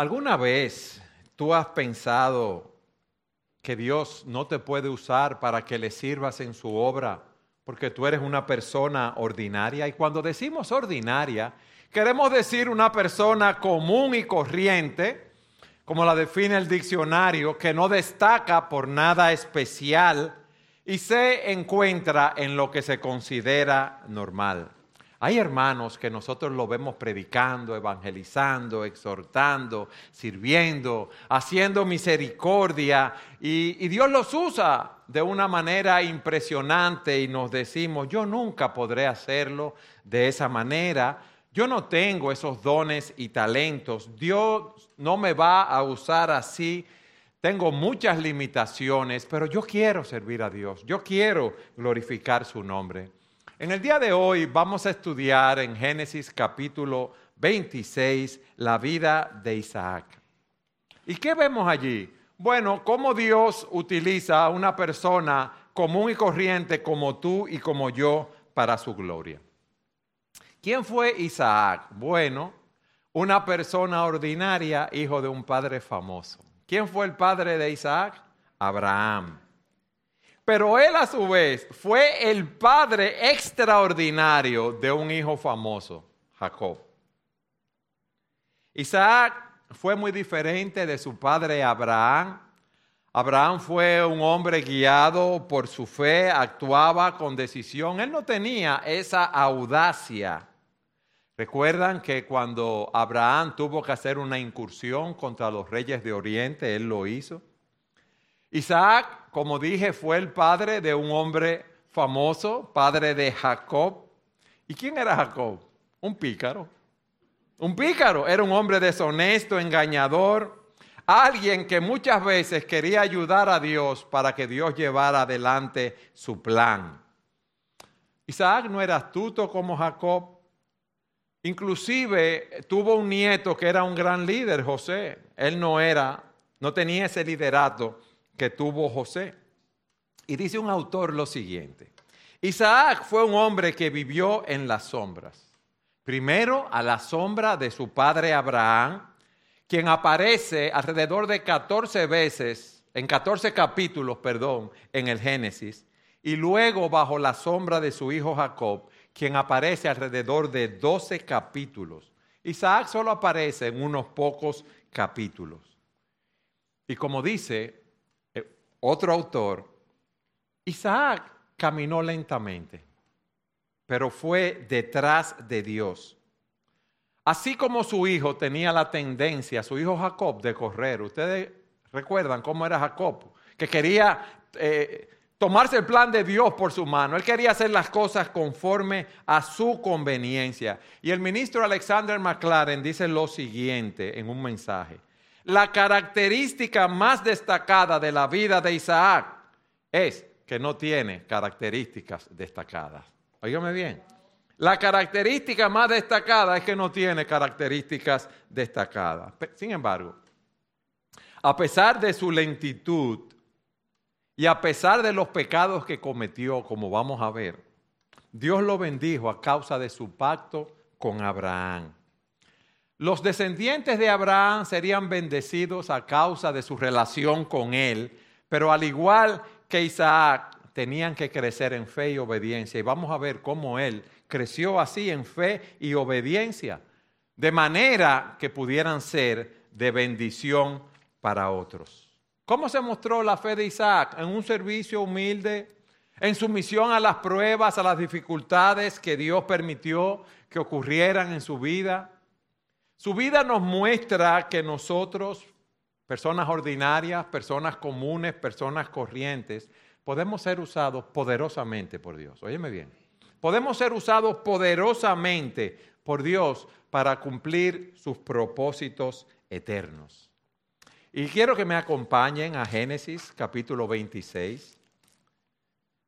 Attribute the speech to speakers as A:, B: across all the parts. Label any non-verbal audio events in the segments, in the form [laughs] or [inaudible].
A: ¿Alguna vez tú has pensado que Dios no te puede usar para que le sirvas en su obra porque tú eres una persona ordinaria? Y cuando decimos ordinaria, queremos decir una persona común y corriente, como la define el diccionario, que no destaca por nada especial y se encuentra en lo que se considera normal. Hay hermanos que nosotros lo vemos predicando, evangelizando, exhortando, sirviendo, haciendo misericordia y, Dios los usa de una manera impresionante y nos decimos, yo nunca podré hacerlo de esa manera. Yo no tengo esos dones y talentos. Dios no me va a usar así. Tengo muchas limitaciones, pero yo quiero servir a Dios. Yo quiero glorificar su nombre. En el día de hoy vamos a estudiar en Génesis capítulo 26 la vida de Isaac. ¿Y qué vemos allí? Bueno, cómo Dios utiliza a una persona común y corriente como tú y como yo para su gloria. ¿Quién fue Isaac? Bueno, una persona ordinaria, hijo de un padre famoso. ¿Quién fue el padre de Isaac? Abraham. Pero él a su vez fue el padre extraordinario de un hijo famoso, Jacob. Isaac fue muy diferente de su padre Abraham. Abraham fue un hombre guiado por su fe, actuaba con decisión. Él no tenía esa audacia. Recuerdan que cuando Abraham tuvo que hacer una incursión contra los reyes de Oriente, él lo hizo. Isaac, como dije, fue el padre de un hombre famoso, padre de Jacob. ¿Y quién era Jacob? Un pícaro. Un pícaro, era un hombre deshonesto, engañador, alguien que muchas veces quería ayudar a Dios para que Dios llevara adelante su plan. Isaac no era astuto como Jacob. Inclusive tuvo un nieto que era un gran líder, José. Él no era, no tenía ese liderato que tuvo José. Y dice un autor lo siguiente. Isaac fue un hombre que vivió en las sombras. Primero a la sombra de su padre Abraham, quien aparece alrededor de 14 veces, en 14 capítulos, perdón, en el Génesis, y luego bajo la sombra de su hijo Jacob, quien aparece alrededor de 12 capítulos. Isaac solo aparece en unos pocos capítulos. Y como dice otro autor, Isaac caminó lentamente, pero fue detrás de Dios. Así como su hijo tenía la tendencia, su hijo Jacob, de correr. Ustedes recuerdan cómo era Jacob, que quería eh, tomarse el plan de Dios por su mano. Él quería hacer las cosas conforme a su conveniencia. Y el ministro Alexander McLaren dice lo siguiente en un mensaje la característica más destacada de la vida de Isaac es que no tiene características destacadas. Óigame bien. La característica más destacada es que no tiene características destacadas. Sin embargo, a pesar de su lentitud y a pesar de los pecados que cometió, como vamos a ver, Dios lo bendijo a causa de su pacto con Abraham. Los descendientes de Abraham serían bendecidos a causa de su relación con él, pero al igual que Isaac, tenían que crecer en fe y obediencia. Y vamos a ver cómo él creció así en fe y obediencia, de manera que pudieran ser de bendición para otros. ¿Cómo se mostró la fe de Isaac? En un servicio humilde, en sumisión a las pruebas, a las dificultades que Dios permitió que ocurrieran en su vida su vida nos muestra que nosotros, personas ordinarias, personas comunes, personas corrientes, podemos ser usados poderosamente por Dios. Óyeme bien. Podemos ser usados poderosamente por Dios para cumplir sus propósitos eternos. Y quiero que me acompañen a Génesis capítulo 26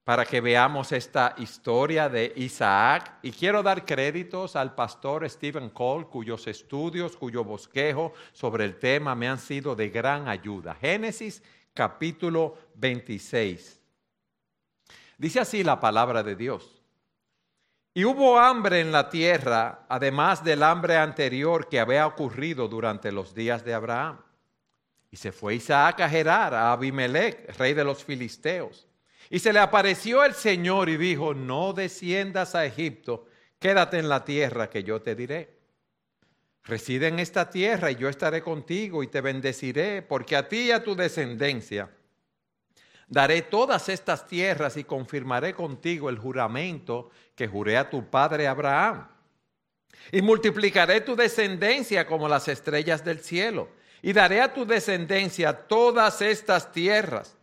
A: para que veamos esta historia de Isaac. Y quiero dar créditos al pastor Stephen Cole, cuyos estudios, cuyo bosquejo sobre el tema me han sido de gran ayuda. Génesis capítulo 26. Dice así la palabra de Dios. Y hubo hambre en la tierra, además del hambre anterior que había ocurrido durante los días de Abraham. Y se fue Isaac a Gerar, a Abimelech, rey de los filisteos. Y se le apareció el Señor y dijo, no desciendas a Egipto, quédate en la tierra que yo te diré. Reside en esta tierra y yo estaré contigo y te bendeciré, porque a ti y a tu descendencia daré todas estas tierras y confirmaré contigo el juramento que juré a tu padre Abraham. Y multiplicaré tu descendencia como las estrellas del cielo, y daré a tu descendencia todas estas tierras.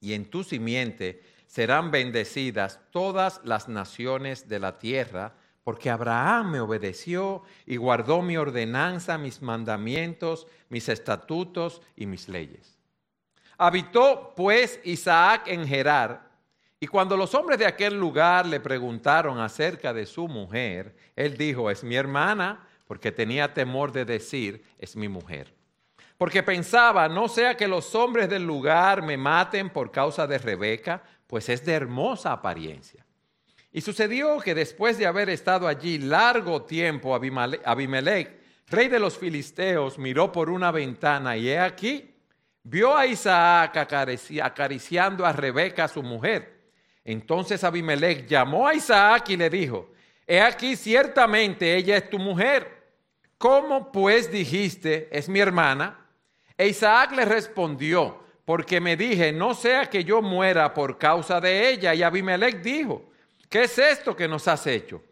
A: Y en tu simiente serán bendecidas todas las naciones de la tierra, porque Abraham me obedeció y guardó mi ordenanza, mis mandamientos, mis estatutos y mis leyes. Habitó pues Isaac en Gerar, y cuando los hombres de aquel lugar le preguntaron acerca de su mujer, él dijo, es mi hermana, porque tenía temor de decir, es mi mujer. Porque pensaba, no sea que los hombres del lugar me maten por causa de Rebeca, pues es de hermosa apariencia. Y sucedió que después de haber estado allí largo tiempo, Abimelech, rey de los filisteos, miró por una ventana y he aquí, vio a Isaac acariciando a Rebeca, su mujer. Entonces Abimelech llamó a Isaac y le dijo, he aquí ciertamente ella es tu mujer. ¿Cómo pues dijiste, es mi hermana? E Isaac le respondió, porque me dije, no sea que yo muera por causa de ella. Y Abimelech dijo, ¿qué es esto que nos has hecho?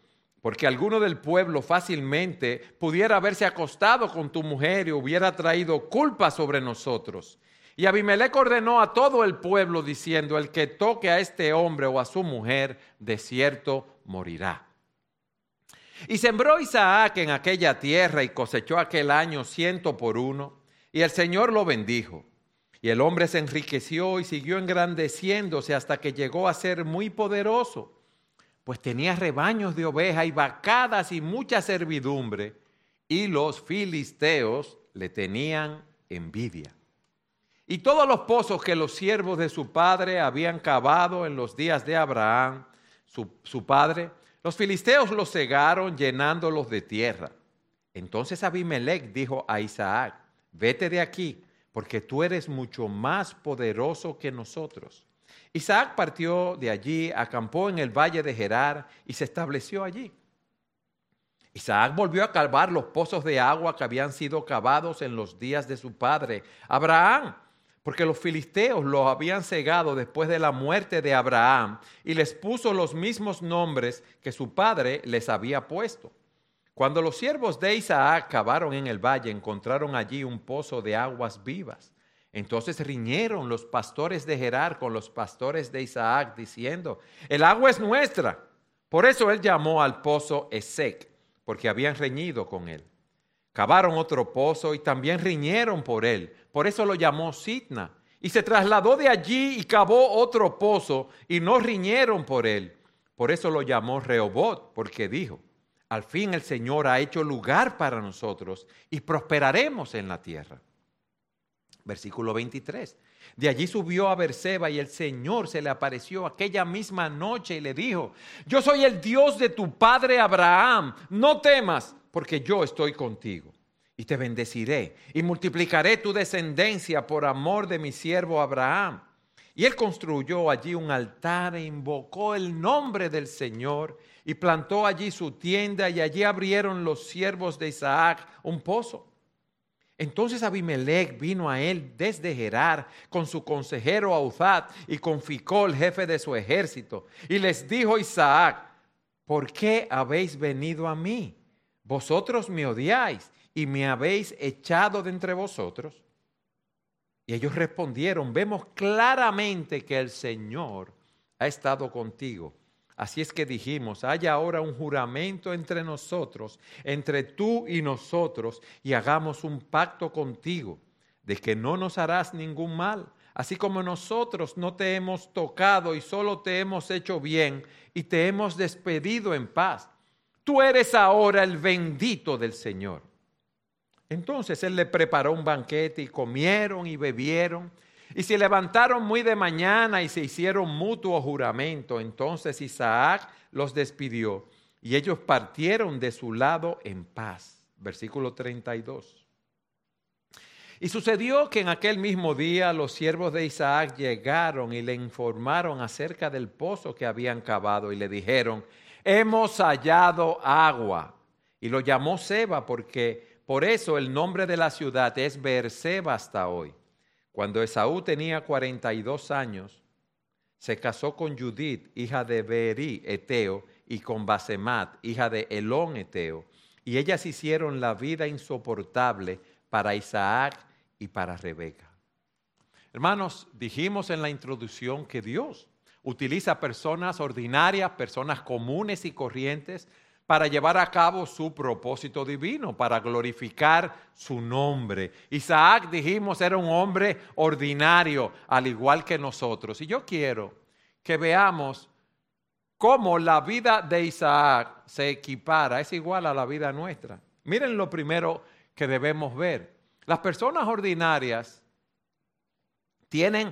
A: Porque alguno del pueblo fácilmente pudiera haberse acostado con tu mujer y hubiera traído culpa sobre nosotros. Y Abimelech ordenó a todo el pueblo diciendo, el que toque a este hombre o a su mujer, de cierto morirá. Y sembró Isaac en aquella tierra y cosechó aquel año ciento por uno, y el Señor lo bendijo. Y el hombre se enriqueció y siguió engrandeciéndose hasta que llegó a ser muy poderoso pues tenía rebaños de ovejas y vacadas y mucha servidumbre, y los filisteos le tenían envidia. Y todos los pozos que los siervos de su padre habían cavado en los días de Abraham, su, su padre, los filisteos los cegaron llenándolos de tierra. Entonces Abimelech dijo a Isaac, vete de aquí, porque tú eres mucho más poderoso que nosotros. Isaac partió de allí, acampó en el valle de Gerar y se estableció allí. Isaac volvió a cavar los pozos de agua que habían sido cavados en los días de su padre, Abraham, porque los filisteos los habían cegado después de la muerte de Abraham y les puso los mismos nombres que su padre les había puesto. Cuando los siervos de Isaac cavaron en el valle, encontraron allí un pozo de aguas vivas. Entonces riñeron los pastores de Gerar con los pastores de Isaac, diciendo, el agua es nuestra. Por eso él llamó al pozo Esec, porque habían reñido con él. Cavaron otro pozo y también riñeron por él. Por eso lo llamó Sitna. Y se trasladó de allí y cavó otro pozo y no riñeron por él. Por eso lo llamó Rehobot, porque dijo, al fin el Señor ha hecho lugar para nosotros y prosperaremos en la tierra. Versículo 23. De allí subió a Berseba y el Señor se le apareció aquella misma noche y le dijo, yo soy el Dios de tu padre Abraham, no temas, porque yo estoy contigo. Y te bendeciré y multiplicaré tu descendencia por amor de mi siervo Abraham. Y él construyó allí un altar e invocó el nombre del Señor y plantó allí su tienda y allí abrieron los siervos de Isaac un pozo. Entonces Abimelech vino a él desde Gerar con su consejero Auzat y con Ficol, jefe de su ejército. Y les dijo Isaac, ¿por qué habéis venido a mí? Vosotros me odiáis y me habéis echado de entre vosotros. Y ellos respondieron, vemos claramente que el Señor ha estado contigo Así es que dijimos, haya ahora un juramento entre nosotros, entre tú y nosotros, y hagamos un pacto contigo de que no nos harás ningún mal, así como nosotros no te hemos tocado y solo te hemos hecho bien y te hemos despedido en paz. Tú eres ahora el bendito del Señor. Entonces él le preparó un banquete y comieron y bebieron. Y se levantaron muy de mañana y se hicieron mutuo juramento. Entonces Isaac los despidió y ellos partieron de su lado en paz. Versículo 32. Y sucedió que en aquel mismo día los siervos de Isaac llegaron y le informaron acerca del pozo que habían cavado y le dijeron, hemos hallado agua. Y lo llamó Seba porque por eso el nombre de la ciudad es Beerseba hasta hoy. Cuando Esaú tenía 42 años, se casó con Judith, hija de Beeri, Eteo, y con Basemat, hija de Elón, Eteo. Y ellas hicieron la vida insoportable para Isaac y para Rebeca. Hermanos, dijimos en la introducción que Dios utiliza personas ordinarias, personas comunes y corrientes, para llevar a cabo su propósito divino, para glorificar su nombre. Isaac, dijimos, era un hombre ordinario, al igual que nosotros. Y yo quiero que veamos cómo la vida de Isaac se equipara, es igual a la vida nuestra. Miren lo primero que debemos ver. Las personas ordinarias tienen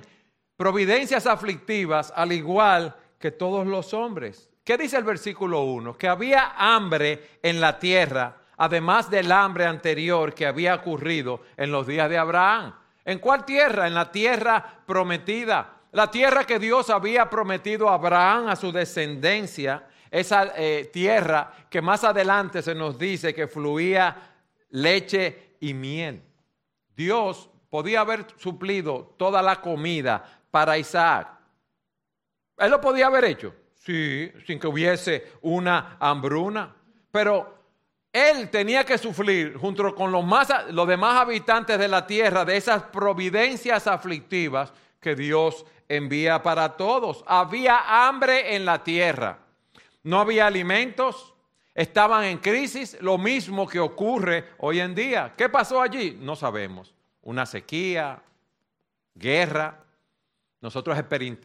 A: providencias aflictivas al igual que todos los hombres. ¿Qué dice el versículo 1? Que había hambre en la tierra, además del hambre anterior que había ocurrido en los días de Abraham. ¿En cuál tierra? En la tierra prometida. La tierra que Dios había prometido a Abraham, a su descendencia, esa eh, tierra que más adelante se nos dice que fluía leche y miel. Dios podía haber suplido toda la comida para Isaac. Él lo podía haber hecho. Sí, sin que hubiese una hambruna. Pero él tenía que sufrir junto con los, más, los demás habitantes de la tierra de esas providencias aflictivas que Dios envía para todos. Había hambre en la tierra. No había alimentos. Estaban en crisis, lo mismo que ocurre hoy en día. ¿Qué pasó allí? No sabemos. Una sequía, guerra, nosotros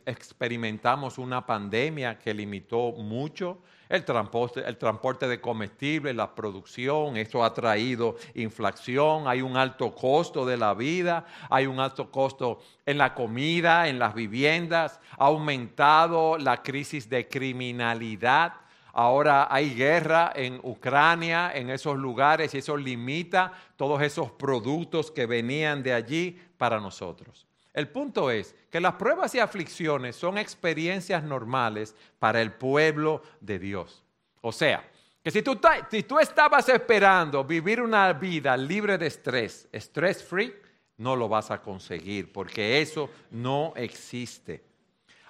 A: experimentamos una pandemia que limitó mucho el transporte, el transporte de comestibles, la producción, esto ha traído inflación, hay un alto costo de la vida, hay un alto costo en la comida, en las viviendas, ha aumentado la crisis de criminalidad. Ahora hay guerra en Ucrania, en esos lugares, y eso limita todos esos productos que venían de allí para nosotros. El punto es que las pruebas y aflicciones son experiencias normales para el pueblo de Dios. O sea, que si tú, estabas esperando vivir una vida libre de estrés, stress free, no lo vas a conseguir porque eso no existe.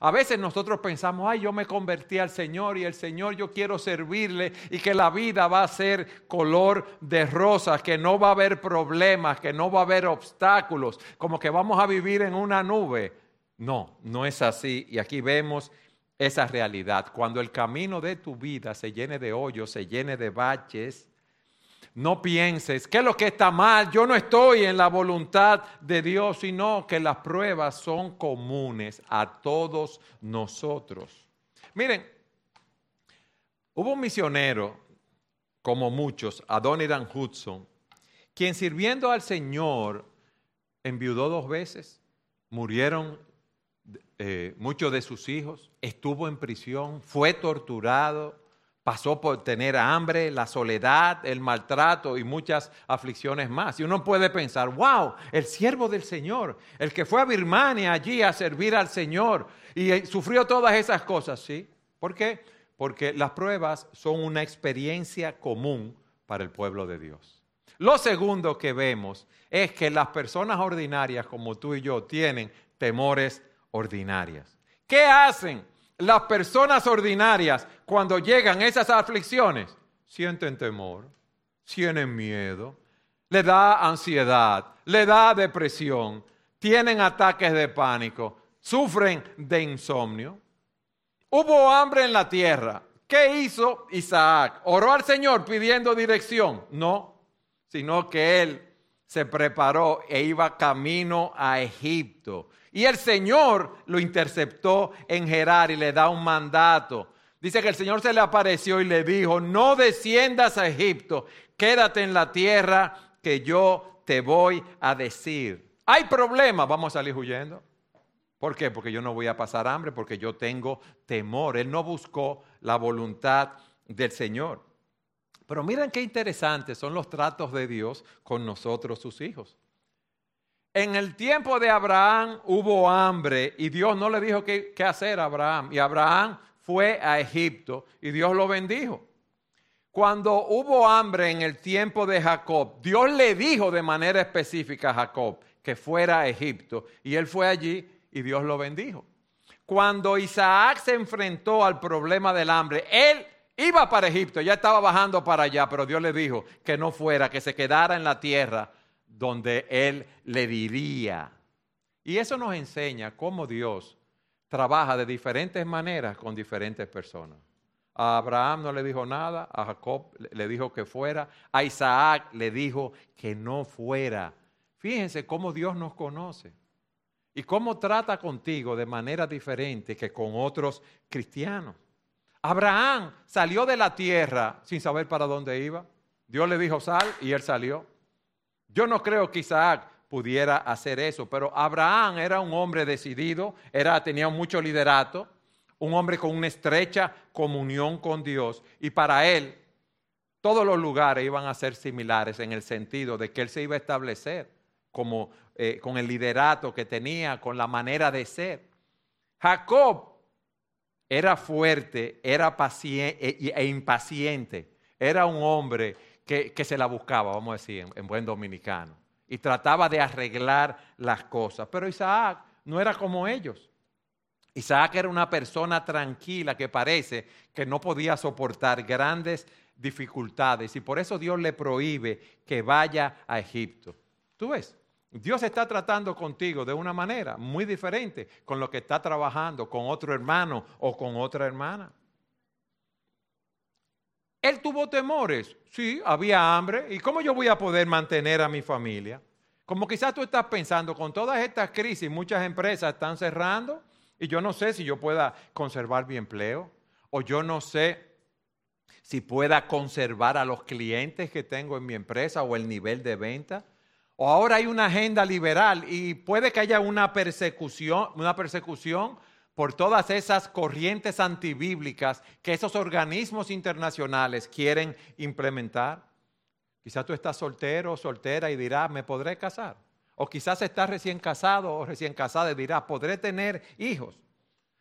A: A veces nosotros pensamos, ay, yo me convertí al Señor y el Señor yo quiero servirle y que la vida va a ser color de rosas, que no va a haber problemas, que no va a haber obstáculos, como que vamos a vivir en una nube. No, no es así. Y aquí vemos esa realidad. Cuando el camino de tu vida se llene de hoyos, se llene de baches, no pienses, ¿qué es lo que está mal? Yo no estoy en la voluntad de Dios, sino que las pruebas son comunes a todos nosotros. Miren, hubo un misionero, como muchos, Adoniran Hudson, quien sirviendo al Señor enviudó dos veces, murieron eh, muchos de sus hijos, estuvo en prisión, fue torturado, pasó por tener hambre, la soledad, el maltrato y muchas aflicciones más. Y uno puede pensar, wow, el siervo del Señor, el que fue a Birmania allí a servir al Señor y eh, sufrió todas esas cosas, ¿sí? ¿Por qué? Porque las pruebas son una experiencia común para el pueblo de Dios. Lo segundo que vemos es que las personas ordinarias como tú y yo tienen temores ordinarias. ¿Qué hacen? Las personas ordinarias, cuando llegan esas aflicciones, sienten temor, tienen miedo, le da ansiedad, le da depresión, tienen ataques de pánico, sufren de insomnio. Hubo hambre en la tierra. ¿Qué hizo Isaac? ¿Oró al Señor pidiendo dirección? No, sino que él se preparó e iba camino a Egipto. Y el Señor lo interceptó en Gerar y le da un mandato. Dice que el Señor se le apareció y le dijo, no desciendas a Egipto, quédate en la tierra que yo te voy a decir. Hay problemas, vamos a salir huyendo. ¿Por qué? Porque yo no voy a pasar hambre, porque yo tengo temor. Él no buscó la voluntad del Señor. Pero miren qué interesantes son los tratos de Dios con nosotros, sus hijos. En el tiempo de Abraham hubo hambre y Dios no le dijo qué, hacer a Abraham. Y Abraham fue a Egipto y Dios lo bendijo. Cuando hubo hambre en el tiempo de Jacob, Dios le dijo de manera específica a Jacob que fuera a Egipto y él fue allí y Dios lo bendijo. Cuando Isaac se enfrentó al problema del hambre, él iba para Egipto, ya estaba bajando para allá, pero Dios le dijo que no fuera, que se quedara en la tierra donde él le diría. Y eso nos enseña cómo Dios trabaja de diferentes maneras con diferentes personas. A Abraham no le dijo nada, a Jacob le dijo que fuera, a Isaac le dijo que no fuera. Fíjense cómo Dios nos conoce y cómo trata contigo de manera diferente que con otros cristianos. Abraham salió de la tierra sin saber para dónde iba. Dios le dijo sal y él salió. Yo no creo que Isaac pudiera hacer eso, pero Abraham era un hombre decidido, era, tenía mucho liderato, un hombre con una estrecha comunión con Dios y para él todos los lugares iban a ser similares en el sentido de que él se iba a establecer como eh, con el liderato que tenía, con la manera de ser. Jacob era fuerte, era paciente e impaciente, era un hombre que, se la buscaba, vamos a decir, en, buen dominicano, y trataba de arreglar las cosas. Pero Isaac no era como ellos. Isaac era una persona tranquila que parece que no podía soportar grandes dificultades y por eso Dios le prohíbe que vaya a Egipto. ¿Tú ves? Dios está tratando contigo de una manera muy diferente con lo que está trabajando con otro hermano o con otra hermana. Él tuvo temores. Sí, había hambre. ¿Y cómo yo voy a poder mantener a mi familia? Como quizás tú estás pensando, con todas estas crisis, muchas empresas están cerrando y yo no sé si yo pueda conservar mi empleo o yo no sé si pueda conservar a los clientes que tengo en mi empresa o el nivel de venta. O ahora hay una agenda liberal y puede que haya una persecución, una persecución por todas esas corrientes antibíblicas que esos organismos internacionales quieren implementar. Quizás tú estás soltero o soltera y dirás, ¿me podré casar? O quizás estás recién casado o recién casada y dirás, ¿podré tener hijos?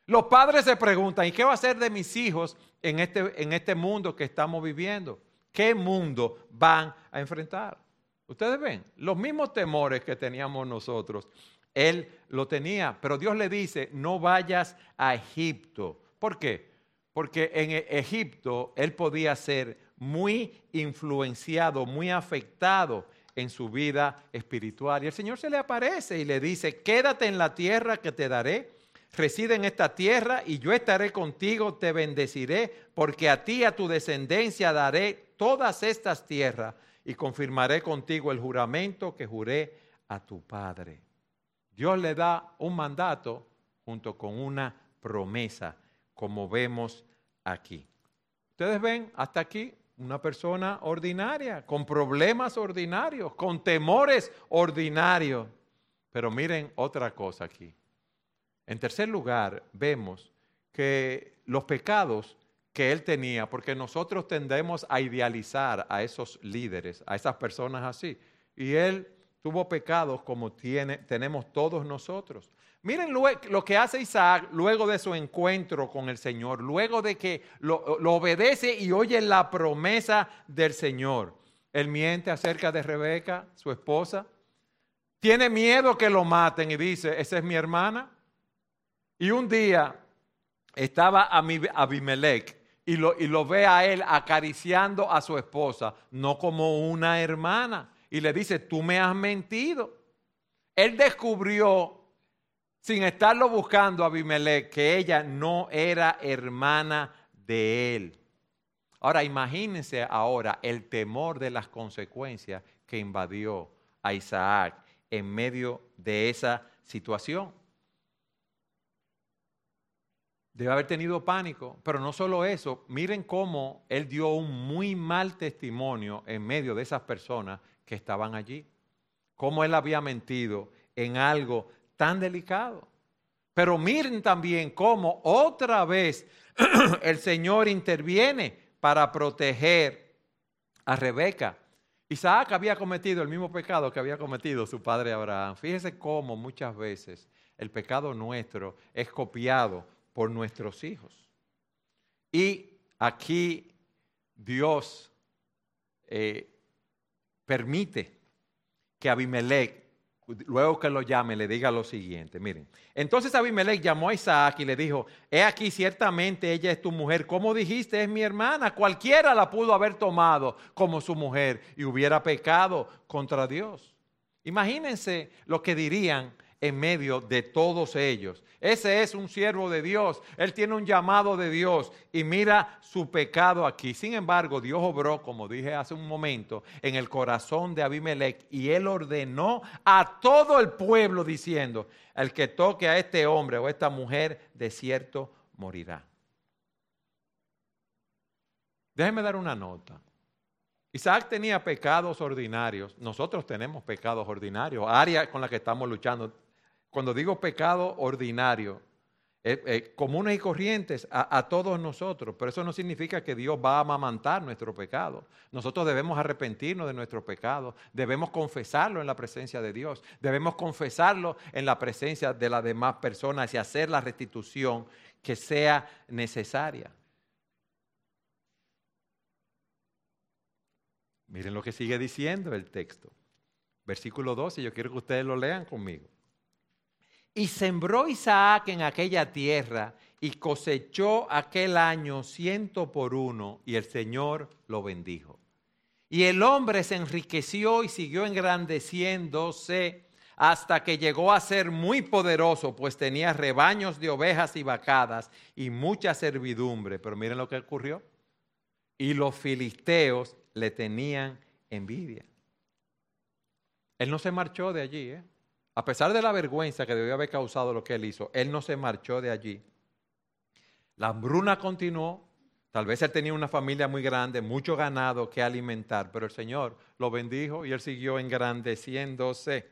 A: Los padres se preguntan, ¿y qué va a hacer de mis hijos en este, en este mundo que estamos viviendo? ¿Qué mundo van a enfrentar? Ustedes ven, los mismos temores que teníamos nosotros él lo tenía, pero Dios le dice, no vayas a Egipto. ¿Por qué? Porque en e-, Egipto él podía ser muy influenciado, muy afectado en su vida espiritual. Y el Señor se le aparece y le dice, quédate en la tierra que te daré, reside en esta tierra y yo estaré contigo, te bendeciré, porque a ti a tu descendencia daré todas estas tierras y confirmaré contigo el juramento que juré a tu Padre. Dios le da un mandato junto con una promesa, como vemos aquí. Ustedes ven hasta aquí una persona ordinaria, con problemas ordinarios, con temores ordinarios. Pero miren otra cosa aquí. En tercer lugar, vemos que los pecados que él tenía, porque nosotros tendemos a idealizar a esos líderes, a esas personas así, y él tuvo pecados como tiene, tenemos todos nosotros. Miren lo, que hace Isaac luego de su encuentro con el Señor, luego de que lo, obedece y oye la promesa del Señor. Él miente acerca de Rebeca, su esposa. Tiene miedo que lo maten y dice, esa es mi hermana. Y un día estaba Abimelech y lo, y lo ve a él acariciando a su esposa, no como una hermana, y le dice, tú me has mentido. Él descubrió, sin estarlo buscando a Abimelech, que ella no era hermana de él. Ahora imagínense ahora el temor de las consecuencias que invadió a Isaac en medio de esa situación. Debe haber tenido pánico, pero no solo eso, miren cómo él dio un muy mal testimonio en medio de esas personas que estaban allí. Cómo él había mentido en algo tan delicado. Pero miren también cómo otra vez [clears throat] el Señor interviene para proteger a Rebeca. Isaac había cometido el mismo pecado que había cometido su padre Abraham. Fíjese cómo muchas veces el pecado nuestro es copiado por nuestros hijos. Y aquí Dios eh, permite que Abimelech, luego que lo llame, le diga lo siguiente. Miren, entonces Abimelech llamó a Isaac y le dijo, he aquí ciertamente ella es tu mujer, como dijiste, es mi hermana, cualquiera la pudo haber tomado como su mujer y hubiera pecado contra Dios. Imagínense lo que dirían en medio de todos ellos. Ese es un siervo de Dios, él tiene un llamado de Dios y mira su pecado aquí. Sin embargo, Dios obró, como dije hace un momento, en el corazón de Abimelech y él ordenó a todo el pueblo diciendo, el que toque a este hombre o a esta mujer, de cierto morirá. Déjenme dar una nota. Isaac tenía pecados ordinarios, nosotros tenemos pecados ordinarios, áreas con las que estamos luchando cuando digo pecado ordinario, eh, eh, comunes y corrientes a, a, todos nosotros, pero eso no significa que Dios va a amamantar nuestro pecado. Nosotros debemos arrepentirnos de nuestro pecado, debemos confesarlo en la presencia de Dios, debemos confesarlo en la presencia de las demás personas y hacer la restitución que sea necesaria. Miren lo que sigue diciendo el texto. Versículo 12, yo quiero que ustedes lo lean conmigo. Y sembró Isaac en aquella tierra y cosechó aquel año ciento por uno y el Señor lo bendijo. Y el hombre se enriqueció y siguió engrandeciéndose hasta que llegó a ser muy poderoso, pues tenía rebaños de ovejas y vacadas y mucha servidumbre. Pero miren lo que ocurrió. Y los filisteos le tenían envidia. Él no se marchó de allí, ¿eh? A pesar de la vergüenza que debió haber causado lo que él hizo, él no se marchó de allí. La hambruna continuó. Tal vez él tenía una familia muy grande, mucho ganado que alimentar, pero el Señor lo bendijo y él siguió engrandeciéndose.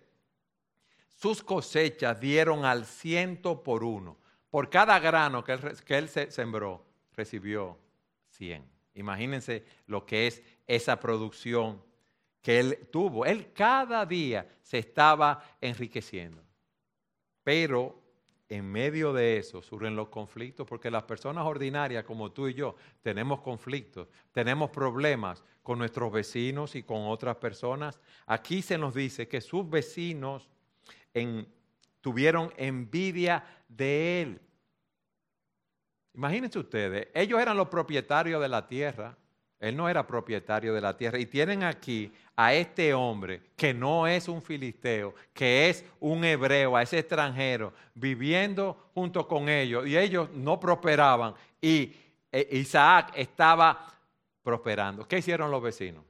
A: Sus cosechas dieron al ciento por uno. Por cada grano que él, que él sembró, recibió cien. Imagínense lo que es esa producción que él tuvo. Él cada día se estaba enriqueciendo. Pero en medio de eso surgen los conflictos, porque las personas ordinarias como tú y yo tenemos conflictos, tenemos problemas con nuestros vecinos y con otras personas. Aquí se nos dice que sus vecinos tuvieron envidia de él. Imagínense ustedes, ellos eran los propietarios de la tierra, él no era propietario de la tierra. Y tienen aquí a este hombre que no es un filisteo, que es un hebreo, a ese extranjero, viviendo junto con ellos. Y ellos no prosperaban. Y e, Isaac estaba prosperando. ¿Qué hicieron los vecinos?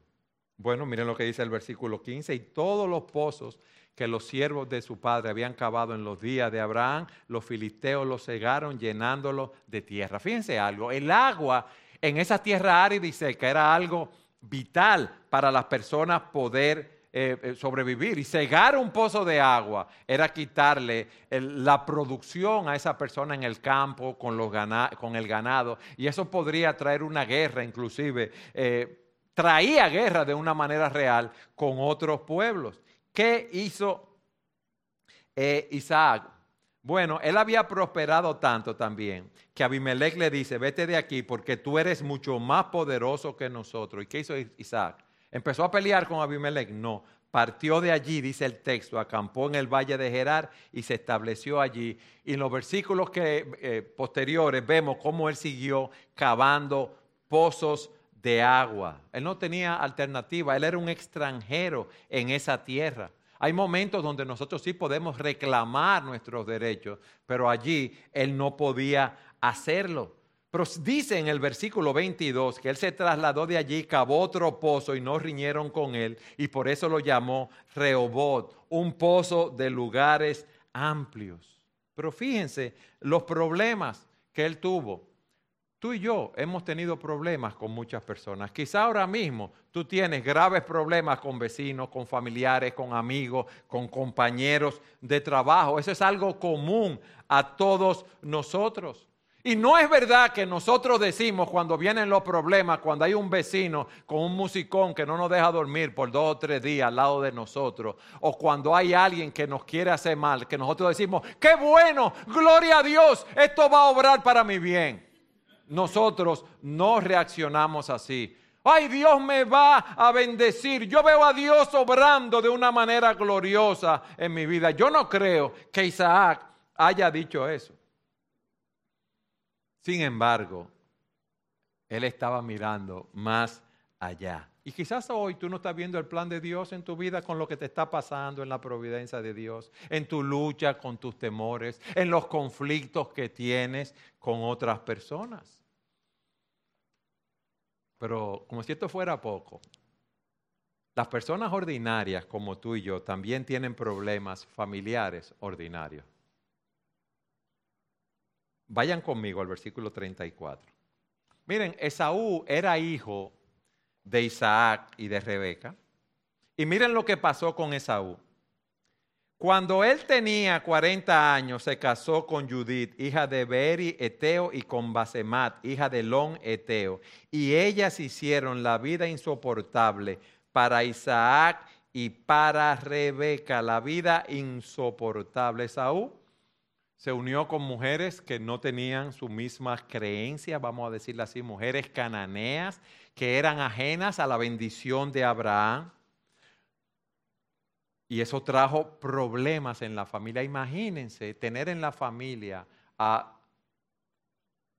A: Bueno, miren lo que dice el versículo 15. Y todos los pozos que los siervos de su padre habían cavado en los días de Abraham, los filisteos los cegaron llenándolos de tierra. Fíjense algo, el agua en esa tierra árida y seca era algo vital para las personas poder eh, eh, sobrevivir. Y cegar un pozo de agua era quitarle la producción a esa persona en el campo con, el ganado. Y eso podría traer una guerra, inclusive. Eh, traía guerra de una manera real con otros pueblos. ¿Qué hizo Isaac? Bueno, él había prosperado tanto también que Abimelech le dice, vete de aquí porque tú eres mucho más poderoso que nosotros. ¿Y qué hizo Isaac? ¿Empezó a pelear con Abimelech? No. Partió de allí, dice el texto, acampó en el valle de Gerar y se estableció allí. Y en los versículos que, eh, posteriores vemos cómo él siguió cavando pozos de agua. Él no tenía alternativa, él era un extranjero en esa tierra. Hay momentos donde nosotros sí podemos reclamar nuestros derechos, pero allí él no podía hacerlo. Pero dice en el versículo 22 que él se trasladó de allí, cavó otro pozo y no riñeron con él, y por eso lo llamó Rehobot, un pozo de lugares amplios. Pero fíjense los problemas que él tuvo. Tú y yo hemos tenido problemas con muchas personas. Quizá ahora mismo tú tienes graves problemas con vecinos, con familiares, con amigos, con compañeros de trabajo. Eso es algo común a todos nosotros. Y no es verdad que nosotros decimos cuando vienen los problemas, cuando hay un vecino con un musicón que no nos deja dormir por dos o tres días al lado de nosotros, o cuando hay alguien que nos quiere hacer mal, que nosotros decimos, qué bueno, gloria a Dios, esto va a obrar para mi bien nosotros no reaccionamos así. Ay, Dios me va a bendecir. Yo veo a Dios obrando de una manera gloriosa en mi vida. Yo no creo que Isaac haya dicho eso. Sin embargo, él estaba mirando más allá. Y quizás hoy tú no estás viendo el plan de Dios en tu vida con lo que te está pasando en la providencia de Dios, en tu lucha con tus temores, en los conflictos que tienes con otras personas. Pero como si esto fuera poco, las personas ordinarias como tú y yo también tienen problemas familiares ordinarios. Vayan conmigo al versículo 34. Miren, Esaú era hijo de Isaac y de Rebeca. Y miren lo que pasó con Esaú. Cuando él tenía 40 años, se casó con Judith, hija de Beri Eteo, y con Basemat, hija de Lon Eteo. Y ellas hicieron la vida insoportable para Isaac y para Rebeca, la vida insoportable. Saúl se unió con mujeres que no tenían sus mismas creencias, vamos a decirlo así, mujeres cananeas que eran ajenas a la bendición de Abraham. Y eso trajo problemas en la familia. Imagínense tener en la familia a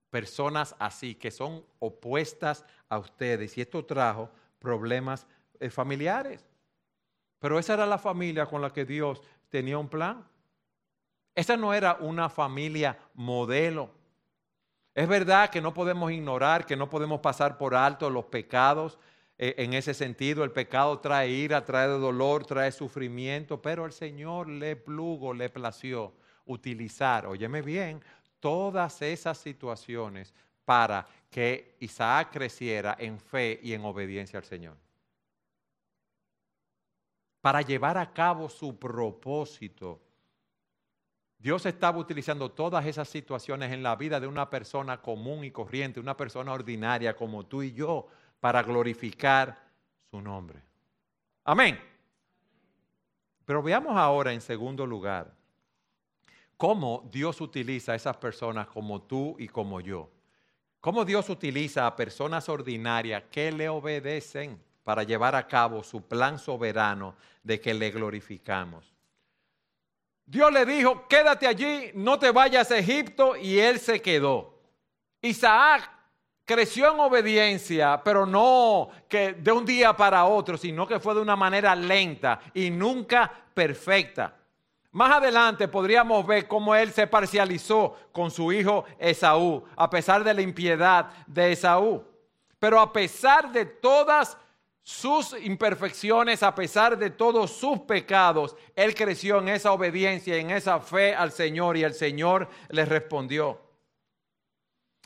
A: personas así, que son opuestas a ustedes. Y esto trajo problemas eh, familiares. Pero esa era la familia con la que Dios tenía un plan. Esa no era una familia modelo. Es verdad que no podemos ignorar, que no podemos pasar por alto los pecados en ese sentido. El pecado trae ira, trae dolor, trae sufrimiento, pero el Señor le plugo, le plació utilizar, óyeme bien, todas esas situaciones para que Isaac creciera en fe y en obediencia al Señor. Para llevar a cabo su propósito. Dios estaba utilizando todas esas situaciones en la vida de una persona común y corriente, una persona ordinaria como tú y yo, para glorificar su nombre. Amén. Pero veamos ahora en segundo lugar cómo Dios utiliza a esas personas como tú y como yo. Cómo Dios utiliza a personas ordinarias que le obedecen para llevar a cabo su plan soberano de que le glorificamos. Dios le dijo, quédate allí, no te vayas a Egipto, y él se quedó. Isaac creció en obediencia, pero no que de un día para otro, sino que fue de una manera lenta y nunca perfecta. Más adelante podríamos ver cómo él se parcializó con su hijo Esaú, a pesar de la impiedad de Esaú. Pero a pesar de todas sus imperfecciones, a pesar de todos sus pecados, él creció en esa obediencia, en esa fe al Señor y el Señor le respondió.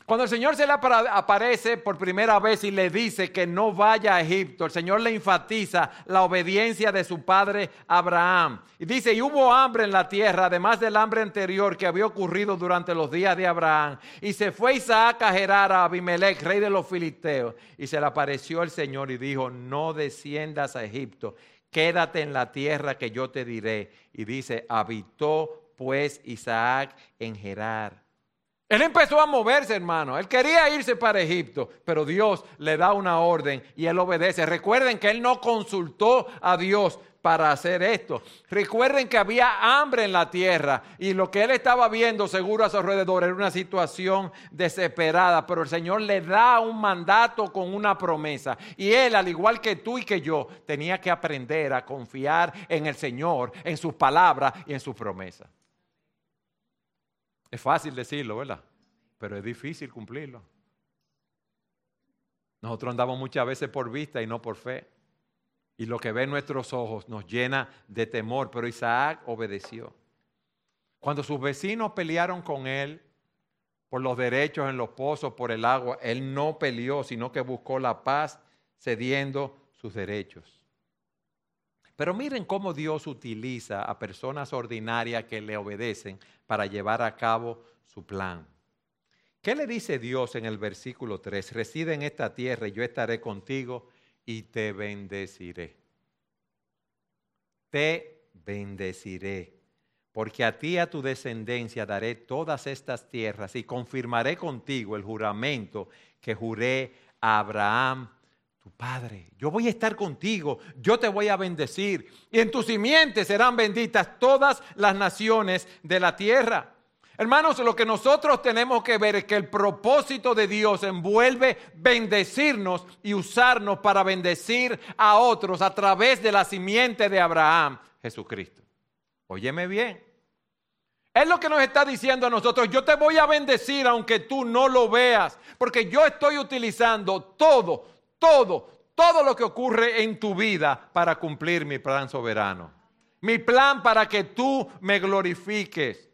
A: Cuando el Señor se le aparece por primera vez y le dice que no vaya a Egipto, el Señor le enfatiza la obediencia de su padre Abraham. Y dice, y hubo hambre en la tierra, además del hambre anterior que había ocurrido durante los días de Abraham. Y se fue Isaac a Gerar a Abimelech, rey de los filisteos. Y se le apareció el Señor y dijo, no desciendas a Egipto, quédate en la tierra que yo te diré. Y dice, habitó pues Isaac en Gerar él empezó a moverse, hermano. Él quería irse para Egipto, pero Dios le da una orden y él obedece. Recuerden que él no consultó a Dios para hacer esto. Recuerden que había hambre en la tierra y lo que él estaba viendo seguro a su alrededor era una situación desesperada, pero el Señor le da un mandato con una promesa. Y él, al igual que tú y que yo, tenía que aprender a confiar en el Señor, en sus palabras y en sus promesas. Es fácil decirlo, ¿verdad? Pero es difícil cumplirlo. Nosotros andamos muchas veces por vista y no por fe. Y lo que ven nuestros ojos nos llena de temor, pero Isaac obedeció. Cuando sus vecinos pelearon con él por los derechos en los pozos, por el agua. Él no peleó, sino que buscó la paz cediendo sus derechos. Pero miren cómo Dios utiliza a personas ordinarias que le obedecen para llevar a cabo su plan. ¿Qué le dice Dios en el versículo 3? Reside en esta tierra y yo estaré contigo y te bendeciré. Te bendeciré, porque a ti y a tu descendencia daré todas estas tierras y confirmaré contigo el juramento que juré a Abraham, padre. Yo voy a estar contigo, yo te voy a bendecir y en tu simiente serán benditas todas las naciones de la tierra. Hermanos, lo que nosotros tenemos que ver es que el propósito de Dios envuelve bendecirnos y usarnos para bendecir a otros a través de la simiente de Abraham, Jesucristo. Óyeme bien. Es lo que nos está diciendo a nosotros. Yo te voy a bendecir aunque tú no lo veas, porque yo estoy utilizando todo, todo, todo lo que ocurre en tu vida para cumplir mi plan soberano. Mi plan para que tú me glorifiques.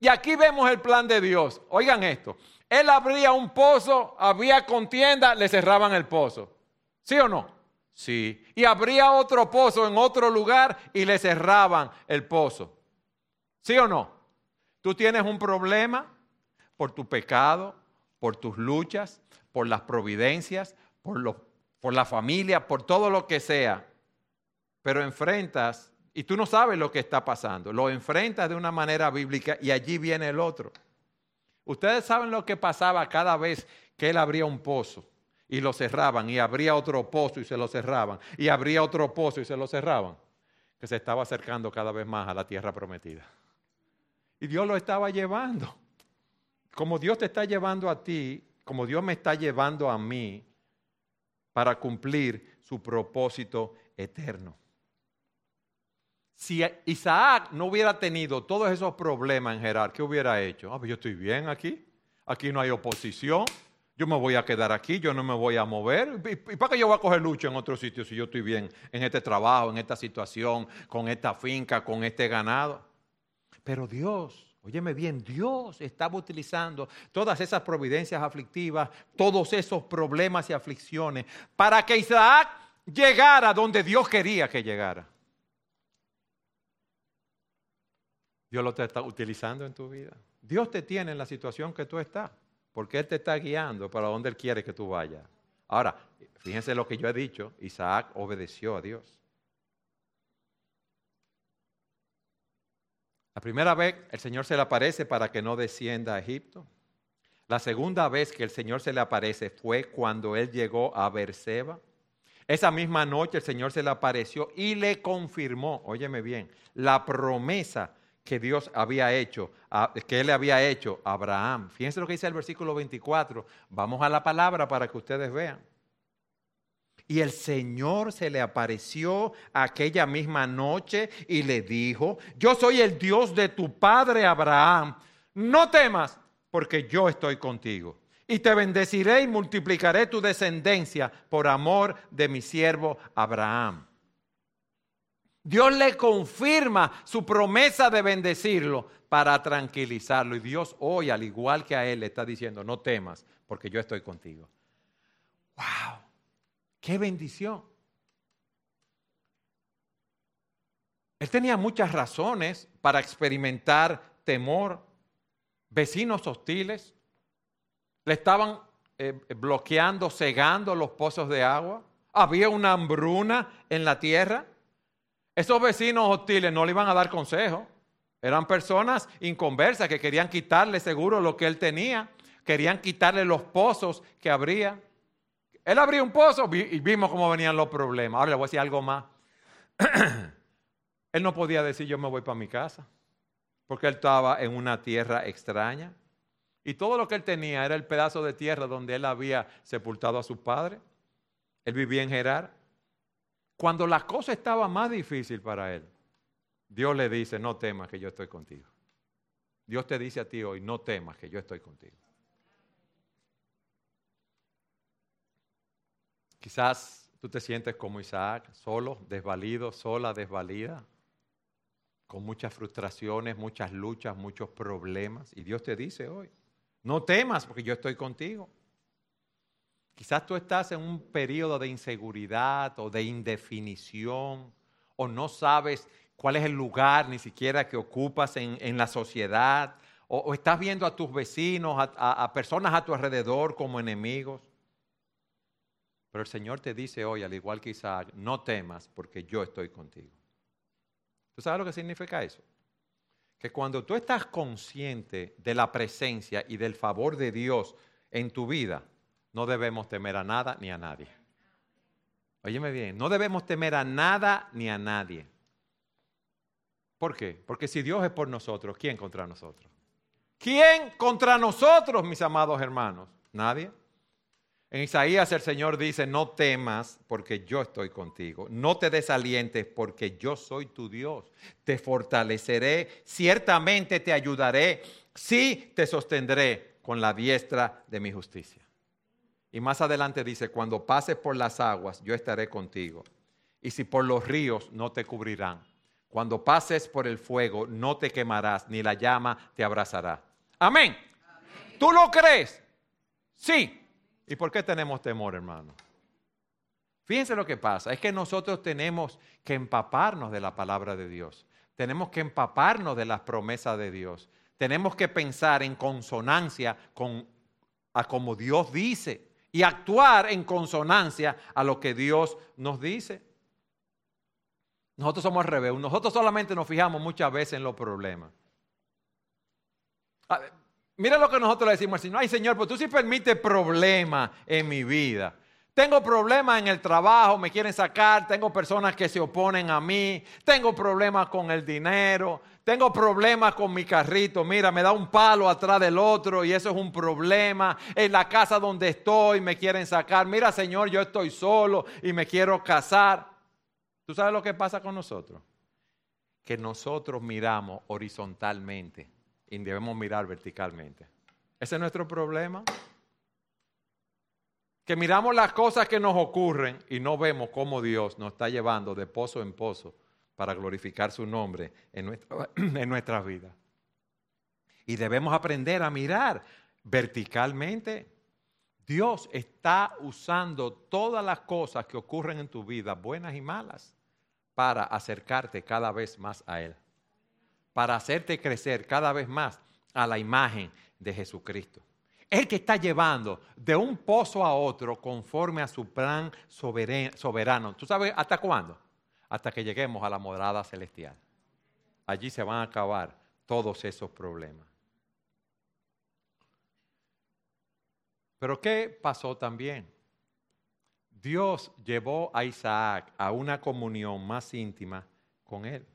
A: Y aquí vemos el plan de Dios. Oigan esto. Él abría un pozo, había contienda, le cerraban el pozo. ¿Sí o no? Sí. Y abría otro pozo en otro lugar y le cerraban el pozo. ¿Sí o no? Tú tienes un problema por tu pecado, por tus luchas, por las providencias, por, por la familia, por todo lo que sea. Pero enfrentas y tú no sabes lo que está pasando. Lo enfrentas de una manera bíblica y allí viene el otro. Ustedes saben lo que pasaba cada vez que él abría un pozo y lo cerraban y abría otro pozo y se lo cerraban y abría otro pozo y se lo cerraban. Que se estaba acercando cada vez más a la tierra prometida. Y Dios lo estaba llevando. Como Dios te está llevando a ti, como Dios me está llevando a mí para cumplir su propósito eterno. Si Isaac no hubiera tenido todos esos problemas en Gerar, ¿qué hubiera hecho? Ah, pues yo estoy bien aquí, aquí no hay oposición, yo me voy a quedar aquí, yo no me voy a mover. ¿Y para qué yo voy a coger lucha en otro sitio si yo estoy bien en este trabajo, en esta situación, con esta finca, con este ganado? Pero Dios, óyeme bien, Dios estaba utilizando todas esas providencias aflictivas, todos esos problemas y aflicciones, para que Isaac llegara donde Dios quería que llegara. Dios lo te está utilizando en tu vida. Dios te tiene en la situación que tú estás, porque Él te está guiando para donde Él quiere que tú vayas. Ahora, fíjense lo que yo he dicho, Isaac obedeció a Dios. La primera vez el Señor se le aparece para que no descienda a Egipto. La segunda vez que el Señor se le aparece fue cuando él llegó a Berseba. Esa misma noche el Señor se le apareció y le confirmó, óyeme bien, la promesa que Dios había hecho, que él le había hecho a Abraham. Fíjense lo que dice el versículo 24. Vamos a la palabra para que ustedes vean. Y el Señor se le apareció aquella misma noche y le dijo, yo soy el Dios de tu padre Abraham. No temas, porque yo estoy contigo. Y te bendeciré y multiplicaré tu descendencia por amor de mi siervo Abraham. Dios le confirma su promesa de bendecirlo para tranquilizarlo. Y Dios hoy, al igual que a él, le está diciendo, no temas, porque yo estoy contigo. ¡Wow! ¡Qué bendición! Él tenía muchas razones para experimentar temor. Vecinos hostiles le estaban eh, bloqueando, cegando los pozos de agua. Había una hambruna en la tierra. Esos vecinos hostiles no le iban a dar consejo. Eran personas inconversas que querían quitarle seguro lo que él tenía. Querían quitarle los pozos que abría. Él abría un pozo y vimos cómo venían los problemas. Ahora le voy a decir algo más. [clears throat] él no podía decir yo me voy para mi casa. Porque él estaba en una tierra extraña. Y todo lo que él tenía era el pedazo de tierra donde él había sepultado a su padre. Él vivía en Gerar. Cuando la cosa estaba más difícil para él, Dios le dice, no temas que yo estoy contigo. Dios te dice a ti hoy, no temas que yo estoy contigo. Quizás tú te sientes como Isaac, solo, desvalido, sola, desvalida, con muchas frustraciones, muchas luchas, muchos problemas. Y Dios te dice hoy, No temas porque yo estoy contigo. Quizás tú estás en un periodo de inseguridad o de indefinición o no sabes cuál es el lugar ni siquiera que ocupas en, la sociedad o, estás viendo a tus vecinos, a personas a tu alrededor como enemigos. Pero el Señor te dice hoy, al igual que Isaac, no temas porque yo estoy contigo. ¿Tú sabes lo que significa eso? Que cuando tú estás consciente de la presencia y del favor de Dios en tu vida, no debemos temer a nada ni a nadie. Óyeme bien, no debemos temer a nada ni a nadie. ¿Por qué? Porque si Dios es por nosotros, ¿quién contra nosotros? ¿Quién contra nosotros, mis amados hermanos? Nadie. En Isaías el Señor dice, no temas porque yo estoy contigo, no te desalientes porque yo soy tu Dios, te fortaleceré, ciertamente te ayudaré, sí te sostendré con la diestra de mi justicia. Y más adelante dice, cuando pases por las aguas, yo estaré contigo. Y si por los ríos, no te cubrirán. Cuando pases por el fuego, no te quemarás, ni la llama te abrazará. Amén. ¿Tú lo crees? Sí. ¿Y por qué tenemos temor, hermano? Fíjense lo que pasa, es que nosotros tenemos que empaparnos de la palabra de Dios, tenemos que empaparnos de las promesas de Dios, tenemos que pensar en consonancia con a como Dios dice y actuar en consonancia a lo que Dios nos dice. Nosotros somos al revés, nosotros solamente nos fijamos muchas veces en los problemas. Mira lo que nosotros le decimos al Señor. Ay, Señor, pues tú sí permites problemas en mi vida. Tengo problemas en el trabajo, me quieren sacar, tengo personas que se oponen a mí, tengo problemas con el dinero, tengo problemas con mi carrito, mira, me da un palo atrás del otro y eso es un problema. En la casa donde estoy me quieren sacar, mira Señor, yo estoy solo y me quiero casar. ¿Tú sabes lo que pasa con nosotros? Que nosotros miramos horizontalmente y debemos mirar verticalmente. Ese es nuestro problema. Que miramos las cosas que nos ocurren y no vemos cómo Dios nos está llevando de pozo en pozo para glorificar su nombre en nuestra, [clears throat] en nuestra vida. Y debemos aprender a mirar verticalmente. Dios está usando todas las cosas que ocurren en tu vida, buenas y malas, para acercarte cada vez más a Él para hacerte crecer cada vez más a la imagen de Jesucristo. El que está llevando de un pozo a otro conforme a su plan soberano. ¿Tú sabes hasta cuándo? Hasta que lleguemos a la morada celestial. Allí se van a acabar todos esos problemas. Pero ¿qué pasó también? Dios llevó a Isaac a una comunión más íntima con él.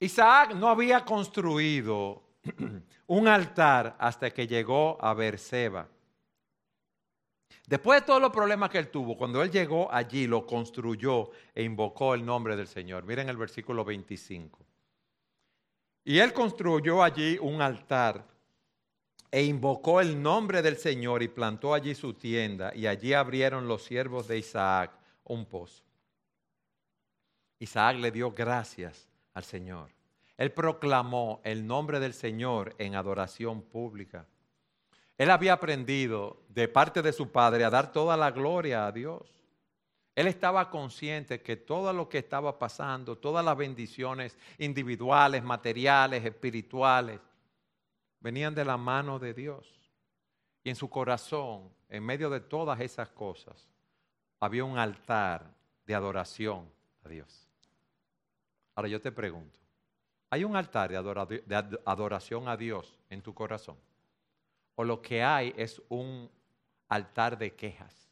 A: Isaac no había construido [clears throat] un altar hasta que llegó a Berseba. Después de todos los problemas que él tuvo, cuando él llegó allí, lo construyó e invocó el nombre del Señor. Miren el versículo 25. Y él construyó allí un altar e invocó el nombre del Señor y plantó allí su tienda y allí abrieron los siervos de Isaac un pozo. Isaac le dio gracias al Señor. Él proclamó el nombre del Señor en adoración pública. Él había aprendido de parte de su padre a dar toda la gloria a Dios. Él estaba consciente que todo lo que estaba pasando, todas las bendiciones individuales, materiales, espirituales, venían de la mano de Dios. Y en su corazón, en medio de todas esas cosas, había un altar de adoración a Dios. Ahora yo te pregunto, ¿hay un altar de adoración a Dios en tu corazón? ¿O lo que hay es un altar de quejas?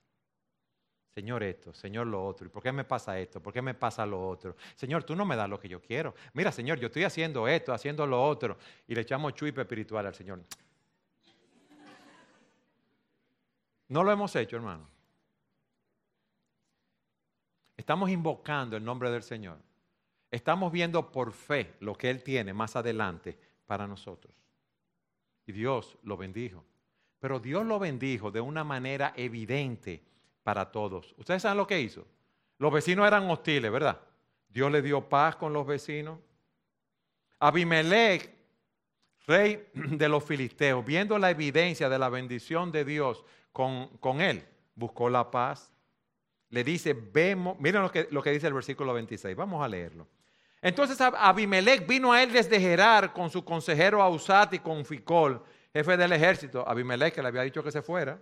A: Señor esto, Señor lo otro. ¿Y por qué me pasa esto? ¿Por qué me pasa lo otro? Señor, tú no me das lo que yo quiero. Mira, Señor, yo estoy haciendo esto, haciendo lo otro. Y le echamos chuipe espiritual al Señor. No lo hemos hecho, hermano. Estamos invocando el nombre del Señor. Estamos viendo por fe lo que Él tiene más adelante para nosotros. Y Dios lo bendijo. Pero Dios lo bendijo de una manera evidente para todos. ¿Ustedes saben lo que hizo? Los vecinos eran hostiles, ¿verdad? Dios le dio paz con los vecinos. Abimelech rey de los filisteos, viendo la evidencia de la bendición de Dios con, con él, buscó la paz. Le dice, vemos, miren lo que, lo que dice el versículo 26, vamos a leerlo. Entonces Abimelech vino a él desde Gerar con su consejero Ausat y con Ficol, jefe del ejército. Abimelech que le había dicho que se fuera.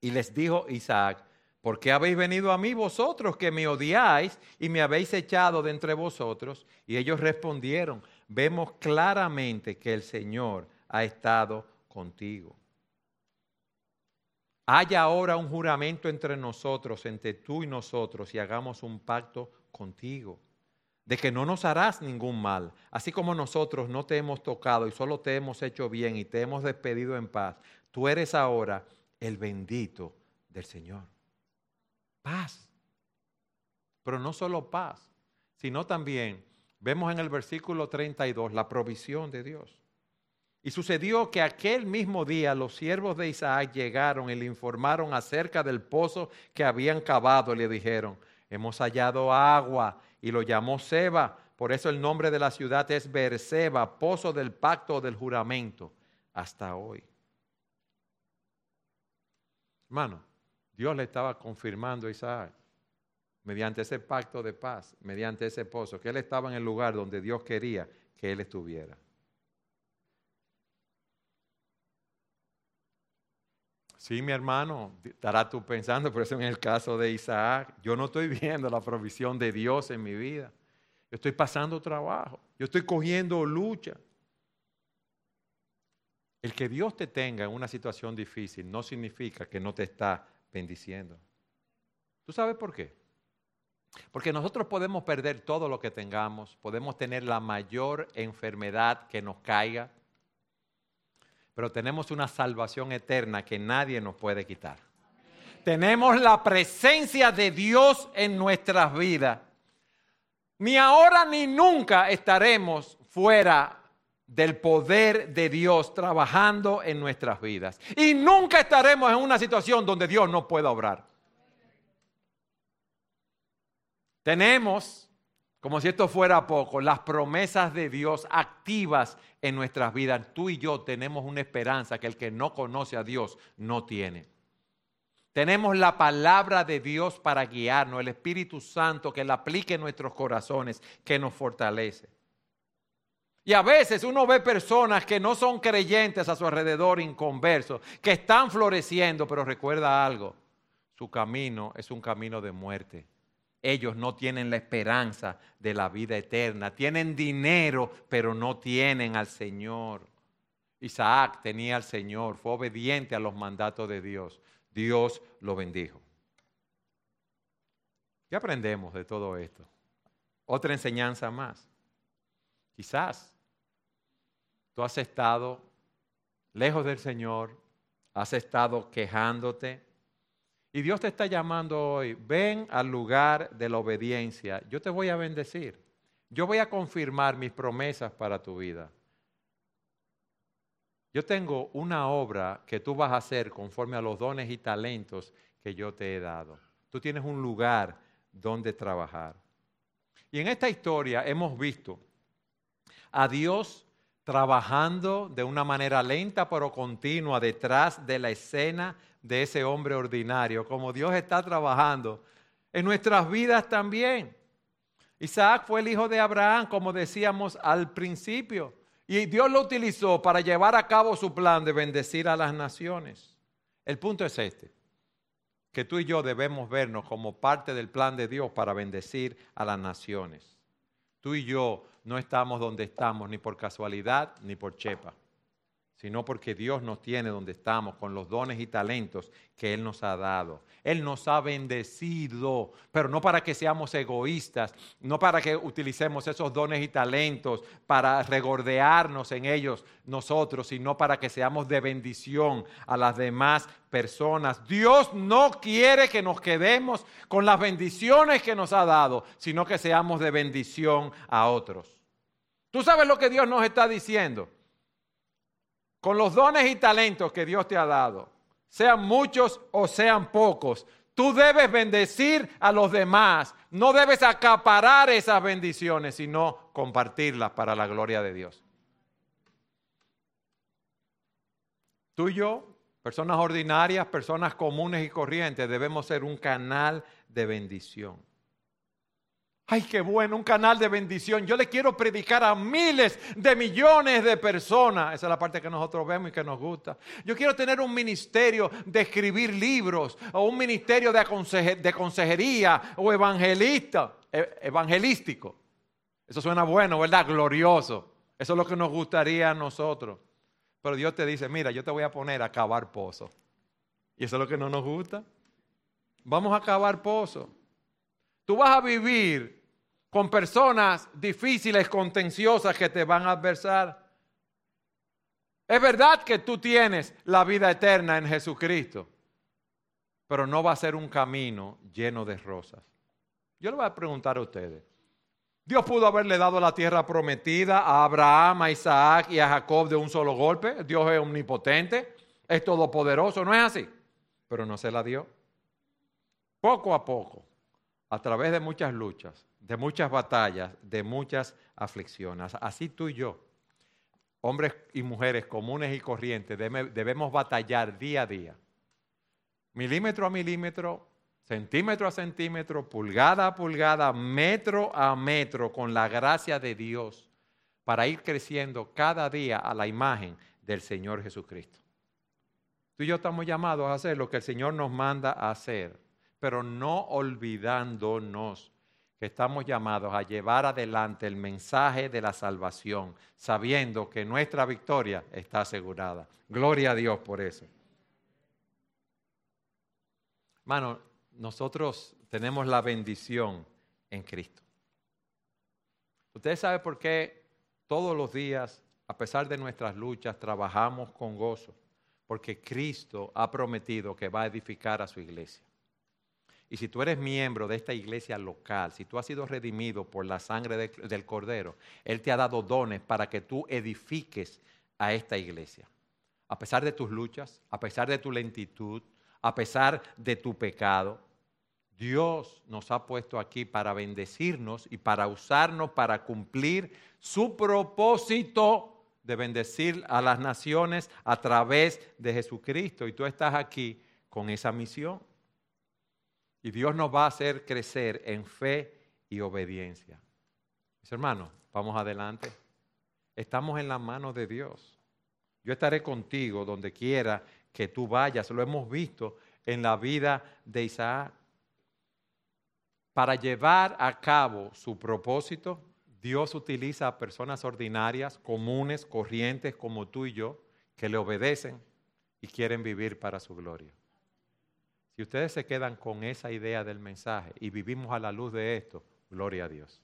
A: Y les dijo Isaac, ¿por qué habéis venido a mí vosotros que me odiáis y me habéis echado de entre vosotros? Y ellos respondieron, vemos claramente que el Señor ha estado contigo. Haya ahora un juramento entre nosotros, entre tú y nosotros, y hagamos un pacto contigo de que no nos harás ningún mal, así como nosotros no te hemos tocado y solo te hemos hecho bien y te hemos despedido en paz, tú eres ahora el bendito del Señor. Paz. Pero no solo paz, sino también vemos en el versículo 32 la provisión de Dios. Y sucedió que aquel mismo día los siervos de Isaac llegaron y le informaron acerca del pozo que habían cavado y le dijeron, hemos hallado agua y lo llamó Seba. Por eso el nombre de la ciudad es Berseba, pozo del pacto del juramento, hasta hoy. Hermano, Dios le estaba confirmando a Isaac mediante ese pacto de paz, mediante ese pozo, que él estaba en el lugar donde Dios quería que él estuviera. Sí, mi hermano, estarás tú pensando, por eso en el caso de Isaac, yo no estoy [laughs] viendo la provisión de Dios en mi vida. Yo estoy pasando trabajo, yo estoy cogiendo lucha. El que Dios te tenga en una situación difícil no significa que no te está bendiciendo. ¿Tú sabes por qué? Porque nosotros podemos perder todo lo que tengamos, podemos tener la mayor enfermedad que nos caiga, pero tenemos una salvación eterna que nadie nos puede quitar. Tenemos la presencia de Dios en nuestras vidas. Ni ahora ni nunca estaremos fuera del poder de Dios trabajando en nuestras vidas. Y nunca estaremos en una situación donde Dios no pueda obrar. Tenemos como si esto fuera poco, las promesas de Dios activas en nuestras vidas. Tú y yo tenemos una esperanza que el que no conoce a Dios no tiene. Tenemos la palabra de Dios para guiarnos, el Espíritu Santo que la aplique en nuestros corazones, que nos fortalece. Y a veces uno ve personas que no son creyentes a su alrededor, inconversos, que están floreciendo, pero recuerda algo, su camino es un camino de muerte ellos no tienen la esperanza de la vida eterna. Tienen dinero, pero no tienen al Señor. Isaac tenía al Señor, fue obediente a los mandatos de Dios. Dios lo bendijo. ¿Qué aprendemos de todo esto? Otra enseñanza más. Quizás tú has estado lejos del Señor, has estado quejándote, y Dios te está llamando hoy, ven al lugar de la obediencia. Yo te voy a bendecir. Yo voy a confirmar mis promesas para tu vida. Yo tengo una obra que tú vas a hacer conforme a los dones y talentos que yo te he dado. Tú tienes un lugar donde trabajar. Y en esta historia hemos visto a Dios trabajando de una manera lenta pero continua detrás de la escena de ese hombre ordinario, como Dios está trabajando en nuestras vidas también. Isaac fue el hijo de Abraham, como decíamos al principio, y Dios lo utilizó para llevar a cabo su plan de bendecir a las naciones. El punto es este, que tú y yo debemos vernos como parte del plan de Dios para bendecir a las naciones. Tú y yo no estamos donde estamos ni por casualidad ni por chepa sino porque Dios nos tiene donde estamos, con los dones y talentos que Él nos ha dado. Él nos ha bendecido, pero no para que seamos egoístas, no para que utilicemos esos dones y talentos para regordearnos en ellos nosotros, sino para que seamos de bendición a las demás personas. Dios no quiere que nos quedemos con las bendiciones que nos ha dado, sino que seamos de bendición a otros. ¿Tú sabes lo que Dios nos está diciendo? Con los dones y talentos que Dios te ha dado, sean muchos o sean pocos, tú debes bendecir a los demás. No debes acaparar esas bendiciones, sino compartirlas para la gloria de Dios. Tú y yo, personas ordinarias, personas comunes y corrientes, debemos ser un canal de bendición. Ay, qué bueno, un canal de bendición. Yo le quiero predicar a miles de millones de personas. Esa es la parte que nosotros vemos y que nos gusta. Yo quiero tener un ministerio de escribir libros o un ministerio de, consejería o evangelista, e, evangelístico. Eso suena bueno, ¿verdad? Glorioso. Eso es lo que nos gustaría a nosotros. Pero Dios te dice, mira, yo te voy a poner a cavar pozos. Y eso es lo que no nos gusta. Vamos a cavar pozos. Tú vas a vivir con personas difíciles, contenciosas que te van a adversar. Es verdad que tú tienes la vida eterna en Jesucristo, pero no va a ser un camino lleno de rosas. Yo le voy a preguntar a ustedes. Dios pudo haberle dado la tierra prometida a Abraham, a Isaac y a Jacob de un solo golpe. Dios es omnipotente, es todopoderoso, ¿no es así? Pero no se la dio. Poco a poco, a través de muchas luchas, de muchas batallas, de muchas aflicciones. Así tú y yo, hombres y mujeres comunes y corrientes, debemos batallar día a día, milímetro a milímetro, centímetro a centímetro, pulgada a pulgada, metro a metro, con la gracia de Dios, para ir creciendo cada día a la imagen del Señor Jesucristo. Tú y yo estamos llamados a hacer lo que el Señor nos manda a hacer pero no olvidándonos que estamos llamados a llevar adelante el mensaje de la salvación, sabiendo que nuestra victoria está asegurada. Gloria a Dios por eso. Hermano, nosotros tenemos la bendición en Cristo. Ustedes saben por qué todos los días, a pesar de nuestras luchas, trabajamos con gozo, porque Cristo ha prometido que va a edificar a su iglesia. Y si tú eres miembro de esta iglesia local, si tú has sido redimido por la sangre del Cordero, Él te ha dado dones para que tú edifiques a esta iglesia. A pesar de tus luchas, a pesar de tu lentitud, a pesar de tu pecado, Dios nos ha puesto aquí para bendecirnos y para usarnos para cumplir su propósito de bendecir a las naciones a través de Jesucristo. Y tú estás aquí con esa misión. Y Dios nos va a hacer crecer en fe y obediencia. Mis hermanos, vamos adelante. Estamos en la mano de Dios. Yo estaré contigo donde quiera que tú vayas. Lo hemos visto en la vida de Isaac. Para llevar a cabo su propósito, Dios utiliza a personas ordinarias, comunes, corrientes como tú y yo, que le obedecen y quieren vivir para su gloria. Si ustedes se quedan con esa idea del mensaje y vivimos a la luz de esto, gloria a Dios.